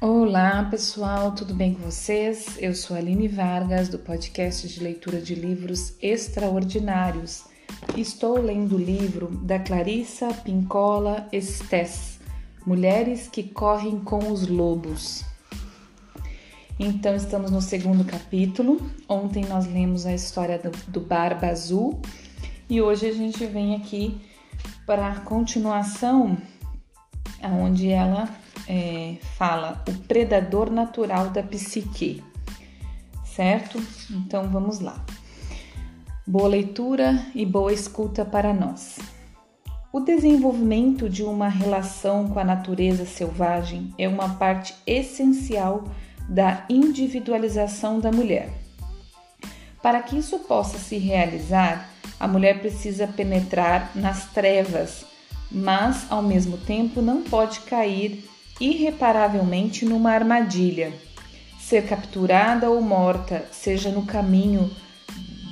Olá pessoal, tudo bem com vocês? Eu sou Aline Vargas do podcast de leitura de livros extraordinários. Estou lendo o livro da Clarissa Pincola Estes, Mulheres que Correm com os Lobos. Então estamos no segundo capítulo. Ontem nós lemos a história do, do Barba Azul e hoje a gente vem aqui para a continuação, onde ela é, fala o predador natural da psique, certo? Então vamos lá. Boa leitura e boa escuta para nós. O desenvolvimento de uma relação com a natureza selvagem é uma parte essencial da individualização da mulher. Para que isso possa se realizar, a mulher precisa penetrar nas trevas, mas ao mesmo tempo não pode cair irreparavelmente numa armadilha, ser capturada ou morta, seja no caminho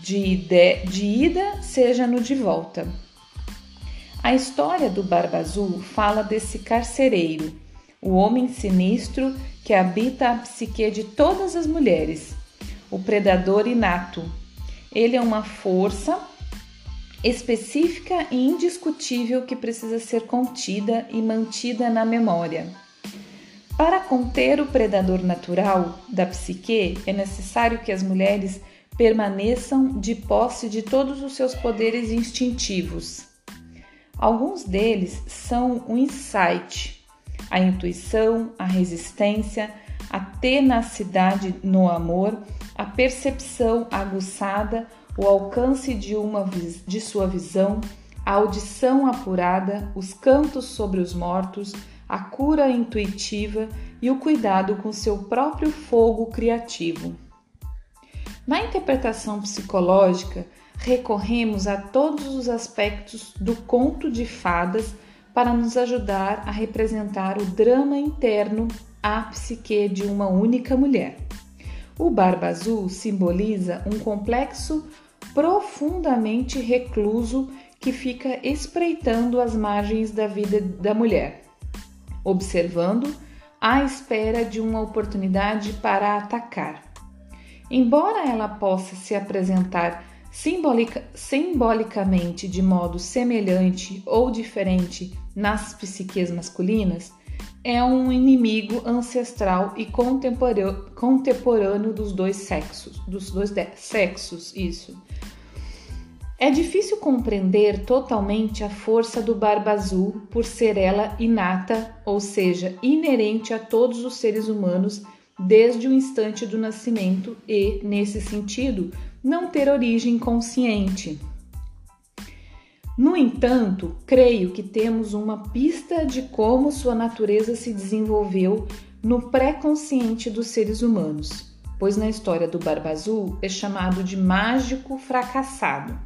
de, de, de ida, seja no de volta. A história do Barba Azul fala desse carcereiro, o homem sinistro que habita a psique de todas as mulheres, o predador inato. Ele é uma força específica e indiscutível que precisa ser contida e mantida na memória. Para conter o predador natural da psique, é necessário que as mulheres permaneçam de posse de todos os seus poderes instintivos. Alguns deles são o insight, a intuição, a resistência, a tenacidade no amor, a percepção aguçada, o alcance de, uma, de sua visão, a audição apurada, os cantos sobre os mortos, a cura intuitiva e o cuidado com seu próprio fogo criativo. Na interpretação psicológica, recorremos a todos os aspectos do conto de fadas para nos ajudar a representar o drama interno à psique de uma única mulher. O Barba Azul simboliza um complexo profundamente recluso que fica espreitando as margens da vida da mulher observando, à espera de uma oportunidade para atacar. Embora ela possa se apresentar simbolica, simbolicamente de modo semelhante ou diferente nas psiques masculinas, é um inimigo ancestral e contemporâneo dos dois sexos, dos dois sexos, isso. É difícil compreender totalmente a força do Barba Azul por ser ela inata, ou seja, inerente a todos os seres humanos desde o instante do nascimento e, nesse sentido, não ter origem consciente. No entanto, creio que temos uma pista de como sua natureza se desenvolveu no pré-consciente dos seres humanos, pois na história do Barba Azul é chamado de mágico fracassado.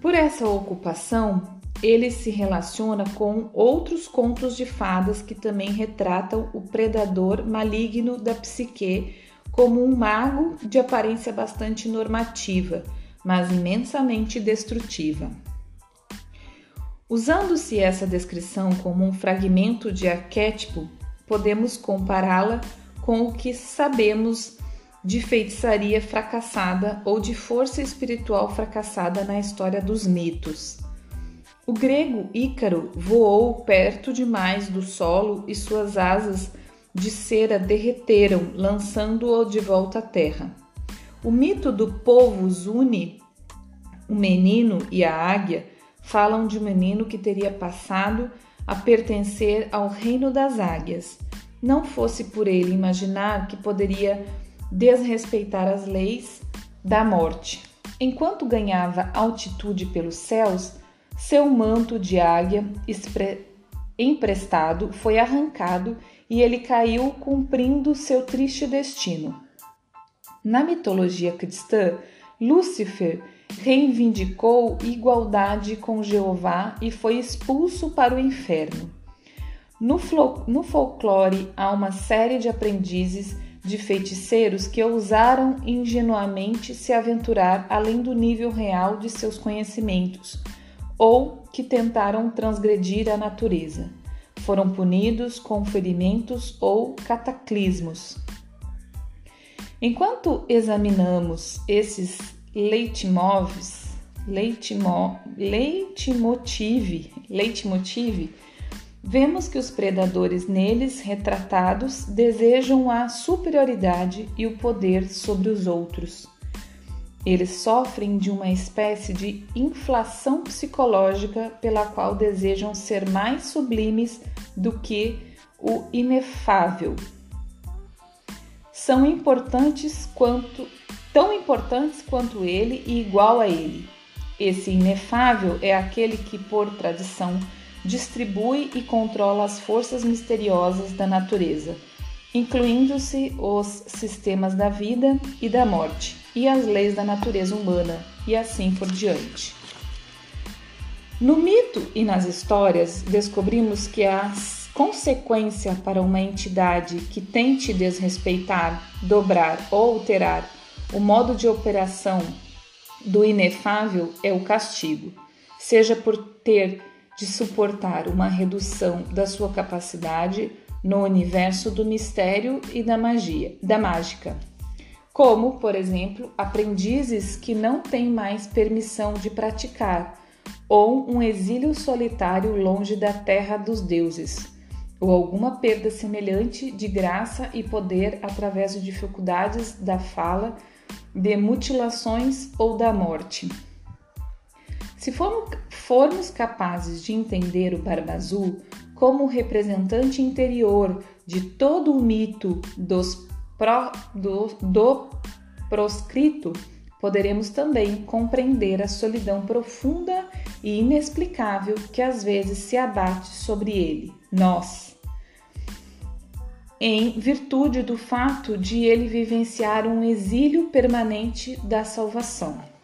Por essa ocupação, ele se relaciona com outros contos de fadas que também retratam o predador maligno da psique como um mago de aparência bastante normativa, mas imensamente destrutiva. Usando-se essa descrição como um fragmento de arquétipo, podemos compará-la com o que sabemos de feitiçaria fracassada ou de força espiritual fracassada na história dos mitos. O grego Ícaro voou perto demais do solo e suas asas de cera derreteram, lançando-o de volta à terra. O mito do povo Zuni, o menino e a águia, falam de um menino que teria passado a pertencer ao reino das águias. Não fosse por ele imaginar que poderia desrespeitar as leis da morte. Enquanto ganhava altitude pelos céus, seu manto de águia emprestado foi arrancado e ele caiu cumprindo seu triste destino. Na mitologia cristã, Lúcifer reivindicou igualdade com Jeová e foi expulso para o inferno. No, no folclore, há uma série de aprendizes de feiticeiros que ousaram ingenuamente se aventurar além do nível real de seus conhecimentos ou que tentaram transgredir a natureza. foram punidos com ferimentos ou cataclismos. Enquanto examinamos esses leitmotivs, leitmo, leitmotive, leitmotive, vemos que os predadores neles retratados desejam a superioridade e o poder sobre os outros. Eles sofrem de uma espécie de inflação psicológica pela qual desejam ser mais sublimes do que o inefável são importantes quanto tão importantes quanto ele e igual a ele. Esse inefável é aquele que, por tradição, distribui e controla as forças misteriosas da natureza, incluindo-se os sistemas da vida e da morte e as leis da natureza humana, e assim por diante. No mito e nas histórias, descobrimos que as consequência para uma entidade que tente desrespeitar, dobrar ou alterar o modo de operação do inefável é o castigo, seja por ter de suportar uma redução da sua capacidade no universo do mistério e da magia, da mágica. Como, por exemplo, aprendizes que não têm mais permissão de praticar, ou um exílio solitário longe da terra dos deuses ou alguma perda semelhante de graça e poder através de dificuldades da fala, de mutilações ou da morte. Se formos capazes de entender o Barba Azul como representante interior de todo o mito dos pro, do, do proscrito, poderemos também compreender a solidão profunda e inexplicável que às vezes se abate sobre ele, nós, em virtude do fato de ele vivenciar um exílio permanente da salvação.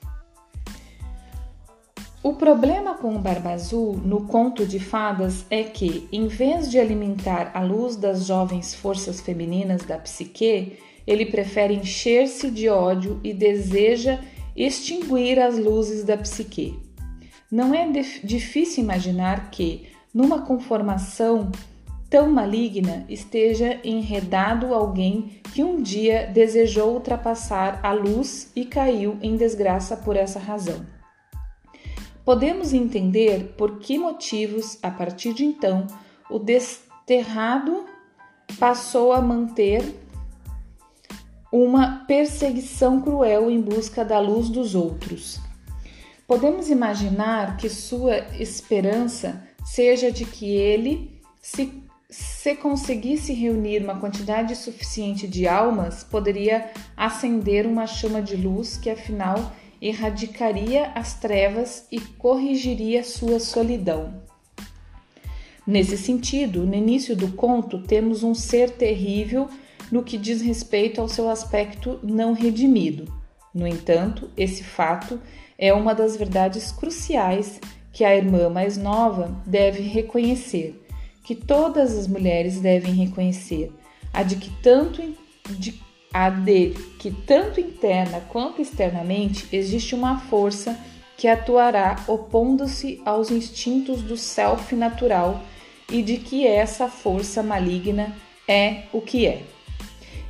O problema com o Barba Azul no conto de fadas é que, em vez de alimentar a luz das jovens forças femininas da psique, ele prefere encher-se de ódio e deseja extinguir as luzes da psique. Não é difícil imaginar que, numa conformação tão maligna, esteja enredado alguém que um dia desejou ultrapassar a luz e caiu em desgraça por essa razão. Podemos entender por que motivos, a partir de então, o desterrado passou a manter uma perseguição cruel em busca da luz dos outros. Podemos imaginar que sua esperança seja de que ele se, se conseguisse reunir uma quantidade suficiente de almas, poderia acender uma chama de luz que afinal erradicaria as trevas e corrigiria sua solidão. Nesse sentido, no início do conto, temos um ser terrível no que diz respeito ao seu aspecto não redimido. No entanto, esse fato é uma das verdades cruciais que a irmã mais nova deve reconhecer, que todas as mulheres devem reconhecer, a de que tanto de, a de que tanto interna quanto externamente existe uma força que atuará opondo-se aos instintos do self natural e de que essa força maligna é o que é.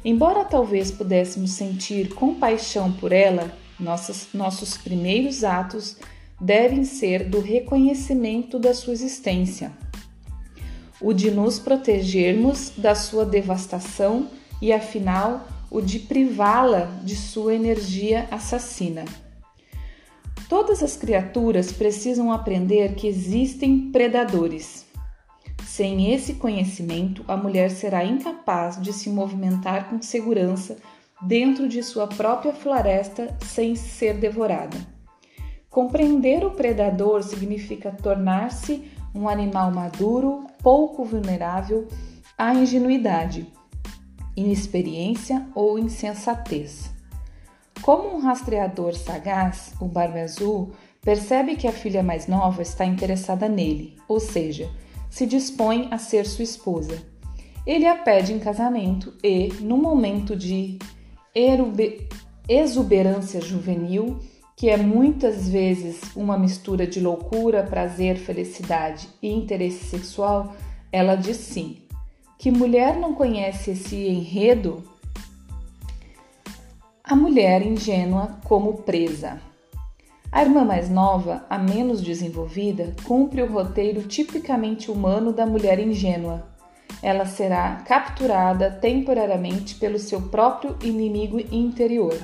Embora talvez pudéssemos sentir compaixão por ela, nossos, nossos primeiros atos devem ser do reconhecimento da sua existência, o de nos protegermos da sua devastação e, afinal, o de privá-la de sua energia assassina. Todas as criaturas precisam aprender que existem predadores sem esse conhecimento, a mulher será incapaz de se movimentar com segurança dentro de sua própria floresta sem ser devorada. Compreender o predador significa tornar-se um animal maduro, pouco vulnerável à ingenuidade, inexperiência ou insensatez. Como um rastreador sagaz, o Barba Azul percebe que a filha mais nova está interessada nele, ou seja, se dispõe a ser sua esposa. Ele a pede em casamento e, num momento de exuberância juvenil, que é muitas vezes uma mistura de loucura, prazer, felicidade e interesse sexual, Ela diz sim. Que mulher não conhece esse enredo? A mulher ingênua como presa. A irmã mais nova, a menos desenvolvida, cumpre o roteiro tipicamente humano da mulher ingênua. Ela será capturada temporariamente pelo seu próprio inimigo interior.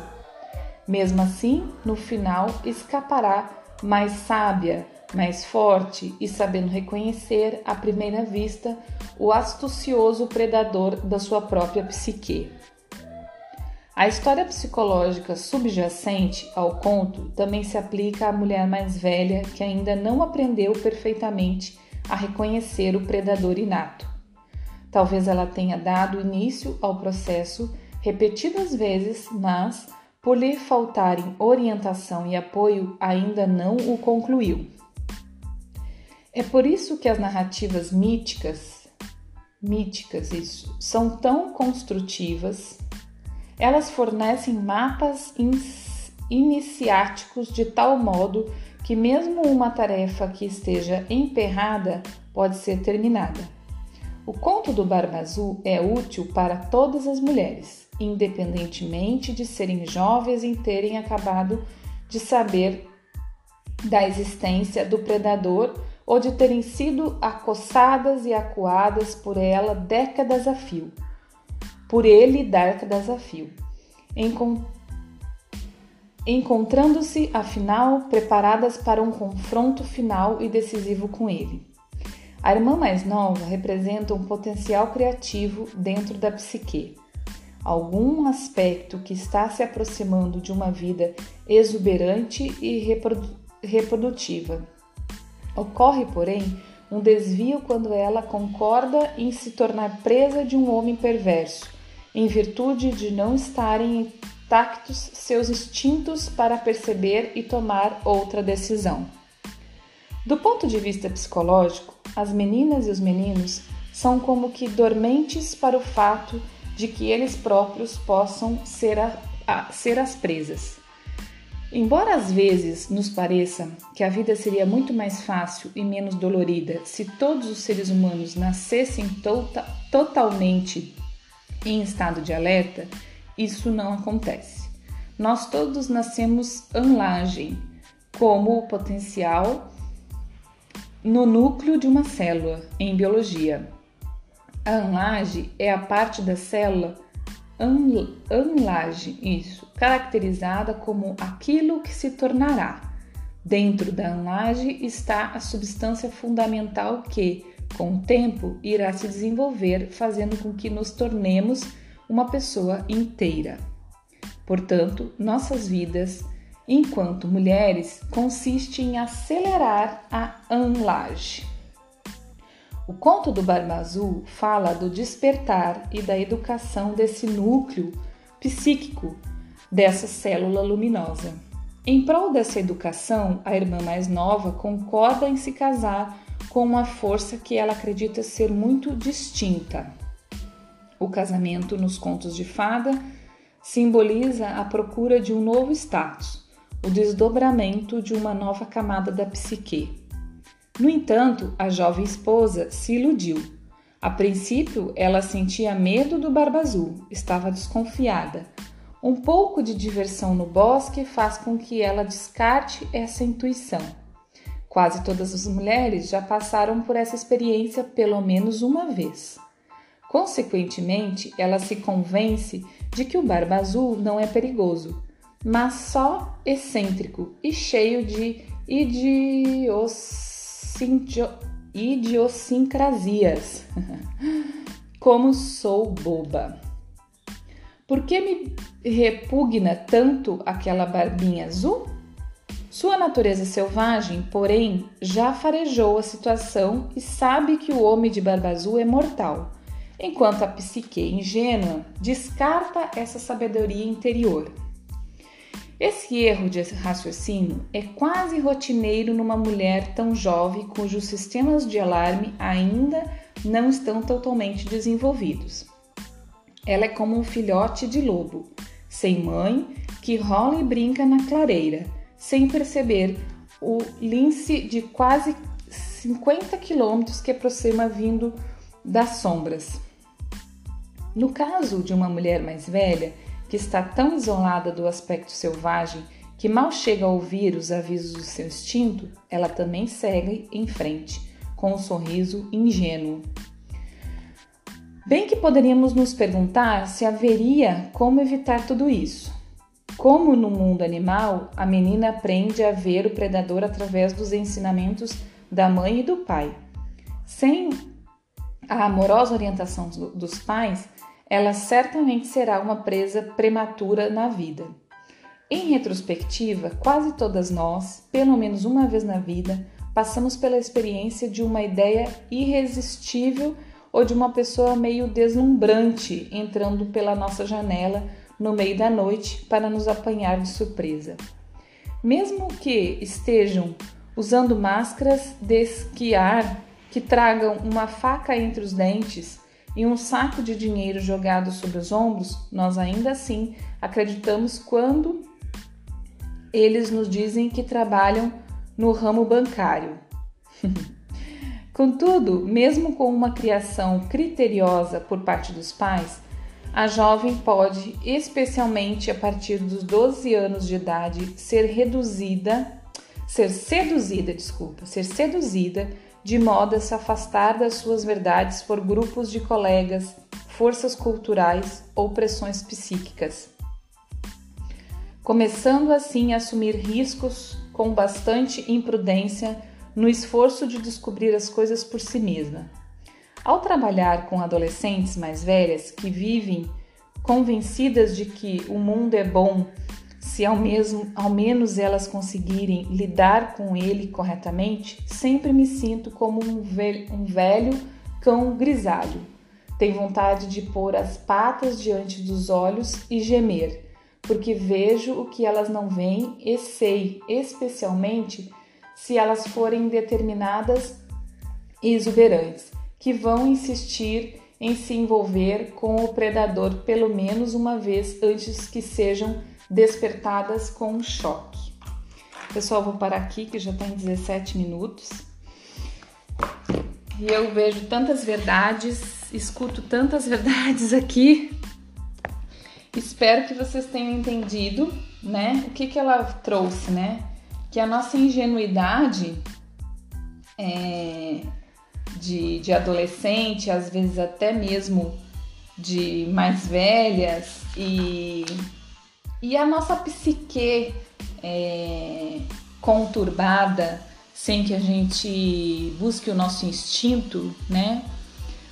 Mesmo assim, no final, escapará mais sábia, mais forte e sabendo reconhecer à primeira vista o astucioso predador da sua própria psique. A história psicológica subjacente ao conto também se aplica à mulher mais velha que ainda não aprendeu perfeitamente a reconhecer o predador inato. Talvez ela tenha dado início ao processo repetidas vezes, mas, por lhe faltarem orientação e apoio, ainda não o concluiu. É por isso que as narrativas míticas, míticas isso, são tão construtivas. Elas fornecem mapas iniciáticos de tal modo que mesmo uma tarefa que esteja emperrada pode ser terminada. O conto do Barba Azul é útil para todas as mulheres, independentemente de serem jovens e terem acabado de saber da existência do predador ou de terem sido acossadas e acuadas por ela décadas a fio, por ele décadas a fio, encontrando-se, afinal, preparadas para um confronto final e decisivo com ele. A irmã mais nova representa um potencial criativo dentro da psique, algum aspecto que está se aproximando de uma vida exuberante e reprodutiva Ocorre, porém, um desvio quando ela concorda em se tornar presa de um homem perverso, em virtude de não estarem intactos seus instintos para perceber e tomar outra decisão. Do ponto de vista psicológico, as meninas e os meninos são como que dormentes para o fato de que eles próprios possam ser, a, a, ser as presas. Embora às vezes nos pareça que a vida seria muito mais fácil e menos dolorida se todos os seres humanos nascessem tota totalmente em estado de alerta, isso não acontece. Nós todos nascemos anlagem, como o potencial no núcleo de uma célula em biologia. A anlage é a parte da célula anlage, isso, caracterizada como aquilo que se tornará. Dentro da anlage está a substância fundamental que, com o tempo, irá se desenvolver, fazendo com que nos tornemos uma pessoa inteira. Portanto, nossas vidas, enquanto mulheres, consiste em acelerar a anlage. O conto do Barba Azul fala do despertar e da educação desse núcleo psíquico dessa célula luminosa. Em prol dessa educação, a irmã mais nova concorda em se casar com uma força que ela acredita ser muito distinta. O casamento nos contos de fada simboliza a procura de um novo status, o desdobramento de uma nova camada da psique. No entanto, a jovem esposa se iludiu. A princípio, ela sentia medo do Barba Azul, estava desconfiada. Um pouco de diversão no bosque faz com que ela descarte essa intuição. Quase todas as mulheres já passaram por essa experiência pelo menos uma vez. Consequentemente, ela se convence de que o Barba Azul não é perigoso, mas só excêntrico e cheio de idiocia idiosincrasias. Como sou boba. Por que me repugna tanto aquela barbinha azul? Sua natureza selvagem, porém, já farejou a situação e sabe que o homem de barba azul é mortal, enquanto a psique ingênua descarta essa sabedoria interior. Esse erro de raciocínio é quase rotineiro numa mulher tão jovem cujos sistemas de alarme ainda não estão totalmente desenvolvidos. Ela é como um filhote de lobo, sem mãe, que rola e brinca na clareira, sem perceber o lince de quase 50 quilômetros que aproxima vindo das sombras. No caso de uma mulher mais velha, que está tão isolada do aspecto selvagem que mal chega a ouvir os avisos do seu instinto, ela também segue em frente, com um sorriso ingênuo. Bem que poderíamos nos perguntar se haveria como evitar tudo isso. Como no mundo animal, a menina aprende a ver o predador através dos ensinamentos da mãe e do pai. Sem a amorosa orientação dos pais, ela certamente será uma presa prematura na vida. Em retrospectiva, quase todas nós, pelo menos uma vez na vida, passamos pela experiência de uma ideia irresistível ou de uma pessoa meio deslumbrante entrando pela nossa janela no meio da noite para nos apanhar de surpresa. Mesmo que estejam usando máscaras de esquiar que tragam uma faca entre os dentes e um saco de dinheiro jogado sobre os ombros, nós ainda assim acreditamos quando eles nos dizem que trabalham no ramo bancário. Contudo, mesmo com uma criação criteriosa por parte dos pais, a jovem pode, especialmente a partir dos 12 anos de idade, ser reduzida, ser seduzida, desculpa, ser seduzida de modo a se afastar das suas verdades por grupos de colegas, forças culturais ou pressões psíquicas. Começando assim a assumir riscos com bastante imprudência no esforço de descobrir as coisas por si mesma. Ao trabalhar com adolescentes mais velhas que vivem convencidas de que o mundo é bom se ao, mesmo, ao menos elas conseguirem lidar com ele corretamente, sempre me sinto como um velho, um velho cão grisalho. Tenho vontade de pôr as patas diante dos olhos e gemer, porque vejo o que elas não veem e sei, especialmente se elas forem determinadas e exuberantes que vão insistir em se envolver com o predador pelo menos uma vez antes que sejam despertadas com um choque. Pessoal, vou parar aqui que já está em 17 minutos. E eu vejo tantas verdades, escuto tantas verdades aqui. Espero que vocês tenham entendido, né? O que, que ela trouxe, né? Que a nossa ingenuidade é, de, de adolescente, às vezes até mesmo de mais velhas, e, e a nossa psique é, conturbada, sem que a gente busque o nosso instinto, né?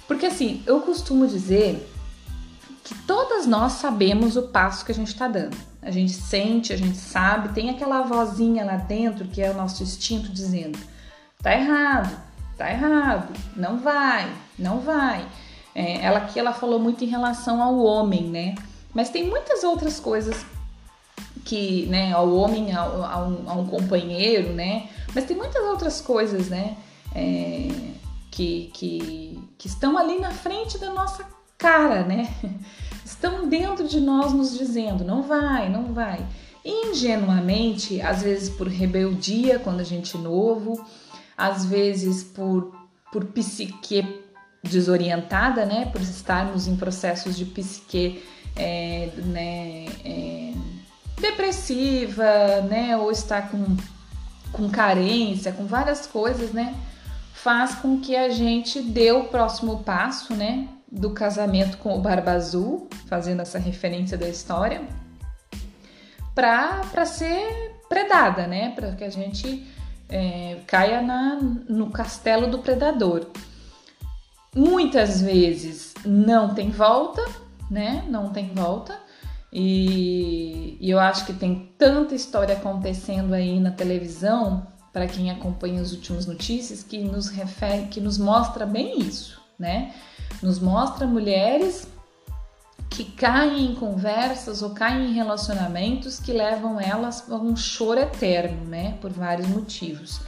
Porque assim, eu costumo dizer que todas nós sabemos o passo que a gente está dando. A gente sente, a gente sabe, tem aquela vozinha lá dentro que é o nosso instinto dizendo: tá errado, tá errado, não vai, não vai. É, ela aqui ela falou muito em relação ao homem, né? Mas tem muitas outras coisas que, né, ao homem, ao, a, um, a um companheiro, né? Mas tem muitas outras coisas, né? É, que, que, que estão ali na frente da nossa cara, né? Estão dentro de nós nos dizendo, não vai, não vai. ingenuamente, às vezes por rebeldia, quando a gente é novo, às vezes por, por psique desorientada, né, por estarmos em processos de psique é, né, é, depressiva, né, ou estar com, com carência, com várias coisas, né, faz com que a gente dê o próximo passo, né, do casamento com o Barba Azul, fazendo essa referência da história, para ser predada, né, para que a gente é, caia na, no castelo do predador. Muitas vezes não tem volta, né? Não tem volta. E, e eu acho que tem tanta história acontecendo aí na televisão, para quem acompanha as últimas notícias, que nos refere, que nos mostra bem isso, né? Nos mostra mulheres que caem em conversas ou caem em relacionamentos que levam elas a um choro eterno, né? Por vários motivos.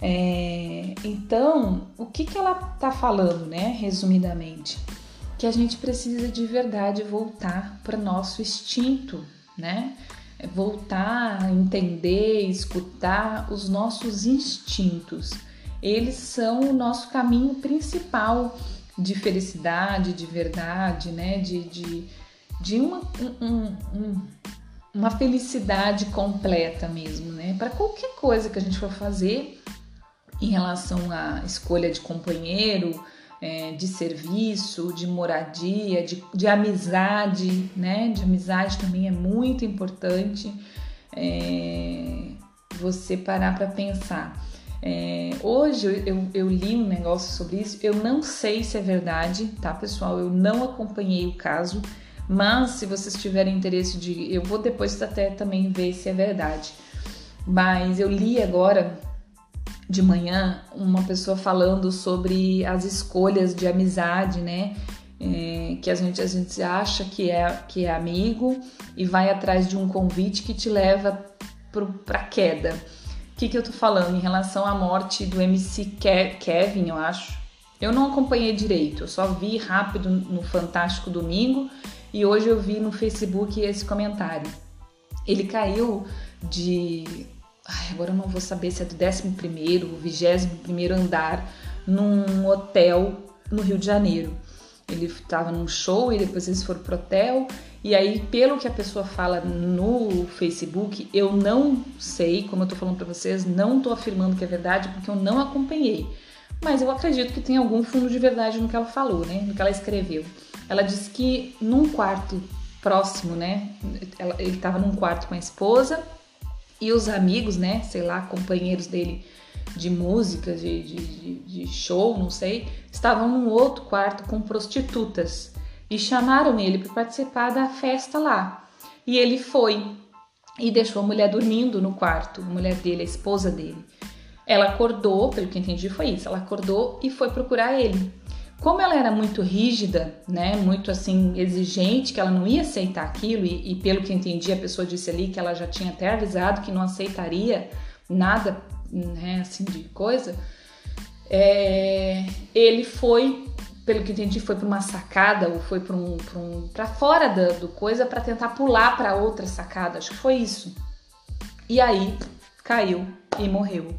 É, então, o que, que ela tá falando, né? Resumidamente, que a gente precisa de verdade voltar para nosso instinto, né? É voltar a entender, escutar os nossos instintos. Eles são o nosso caminho principal de felicidade, de verdade, né? De, de, de uma, um, um, uma felicidade completa mesmo, né? Para qualquer coisa que a gente for fazer em relação à escolha de companheiro, é, de serviço, de moradia, de, de amizade, né? De amizade também é muito importante é, você parar para pensar. É, hoje eu, eu, eu, li um negócio sobre isso, eu não sei se é verdade, tá pessoal? Eu não acompanhei o caso, mas se vocês tiverem interesse de. Eu vou depois até também ver se é verdade. Mas eu li agora de manhã uma pessoa falando sobre as escolhas de amizade, né? É, que a gente, a gente acha que é, que é amigo e vai atrás de um convite que te leva para queda. O que, que eu tô falando em relação à morte do MC Kevin, eu acho? Eu não acompanhei direito, eu só vi rápido no Fantástico Domingo e hoje eu vi no Facebook esse comentário. Ele caiu de Ai, agora eu não vou saber se é do 11 ou 21 andar num hotel no Rio de Janeiro. Ele estava num show e depois eles foram pro hotel. E aí, pelo que a pessoa fala no Facebook, eu não sei, como eu tô falando para vocês, não tô afirmando que é verdade porque eu não acompanhei. Mas eu acredito que tem algum fundo de verdade no que ela falou, né? No que ela escreveu. Ela disse que num quarto próximo, né? ele estava num quarto com a esposa e os amigos, né, sei lá, companheiros dele de música, de, de, de show, não sei, estavam num outro quarto com prostitutas e chamaram ele para participar da festa lá. E ele foi e deixou a mulher dormindo no quarto, a mulher dele, a esposa dele. Ela acordou, pelo que entendi foi isso, ela acordou e foi procurar ele. Como ela era muito rígida, né, muito assim exigente, que ela não ia aceitar aquilo e, e pelo que entendi a pessoa disse ali que ela já tinha até avisado que não aceitaria nada, né, assim de coisa. É, ele foi, pelo que entendi, foi para uma sacada ou foi para um, um para fora da, do coisa para tentar pular para outra sacada. Acho que foi isso. E aí caiu e morreu.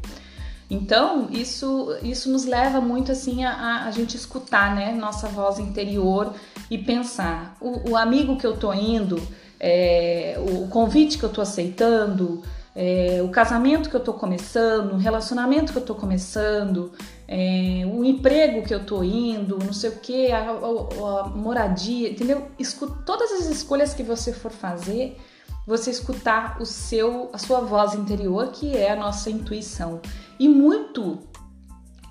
Então, isso, isso nos leva muito assim a, a gente escutar, né, nossa voz interior e pensar, o, o amigo que eu tô indo, é, o convite que eu tô aceitando, é, o casamento que eu tô começando, o relacionamento que eu tô começando, é, o emprego que eu tô indo, não sei o que, a, a, a, moradia, entendeu? Escuta, todas as escolhas que você for fazer, você escutar o seu, a sua voz interior, que é a nossa intuição e muito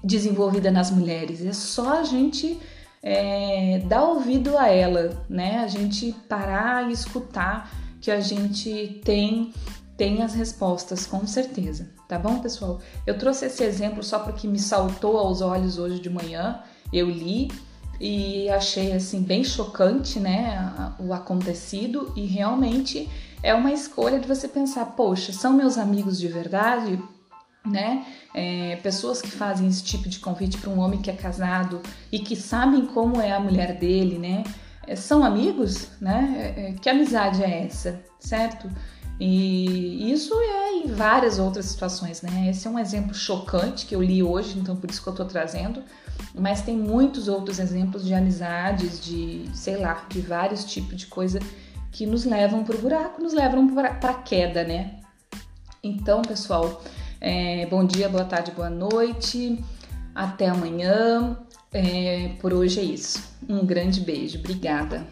desenvolvida nas mulheres. É só a gente é, dar ouvido a ela, né? A gente parar e escutar que a gente tem tem as respostas, com certeza. Tá bom, pessoal? Eu trouxe esse exemplo só porque me saltou aos olhos hoje de manhã. Eu li e achei assim bem chocante, né, o acontecido e realmente é uma escolha de você pensar, poxa, são meus amigos de verdade? né? É, pessoas que fazem esse tipo de convite para um homem que é casado e que sabem como é a mulher dele, né? É, são amigos, né? É, é, que amizade é essa, certo? E isso é em várias outras situações, né? Esse é um exemplo chocante que eu li hoje, então por isso que eu tô trazendo. Mas tem muitos outros exemplos de amizades, de sei lá, de vários tipos de coisa que nos levam para o buraco, nos levam para a queda, né? Então, pessoal, é, bom dia, boa tarde, boa noite. Até amanhã. É, por hoje é isso. Um grande beijo. Obrigada.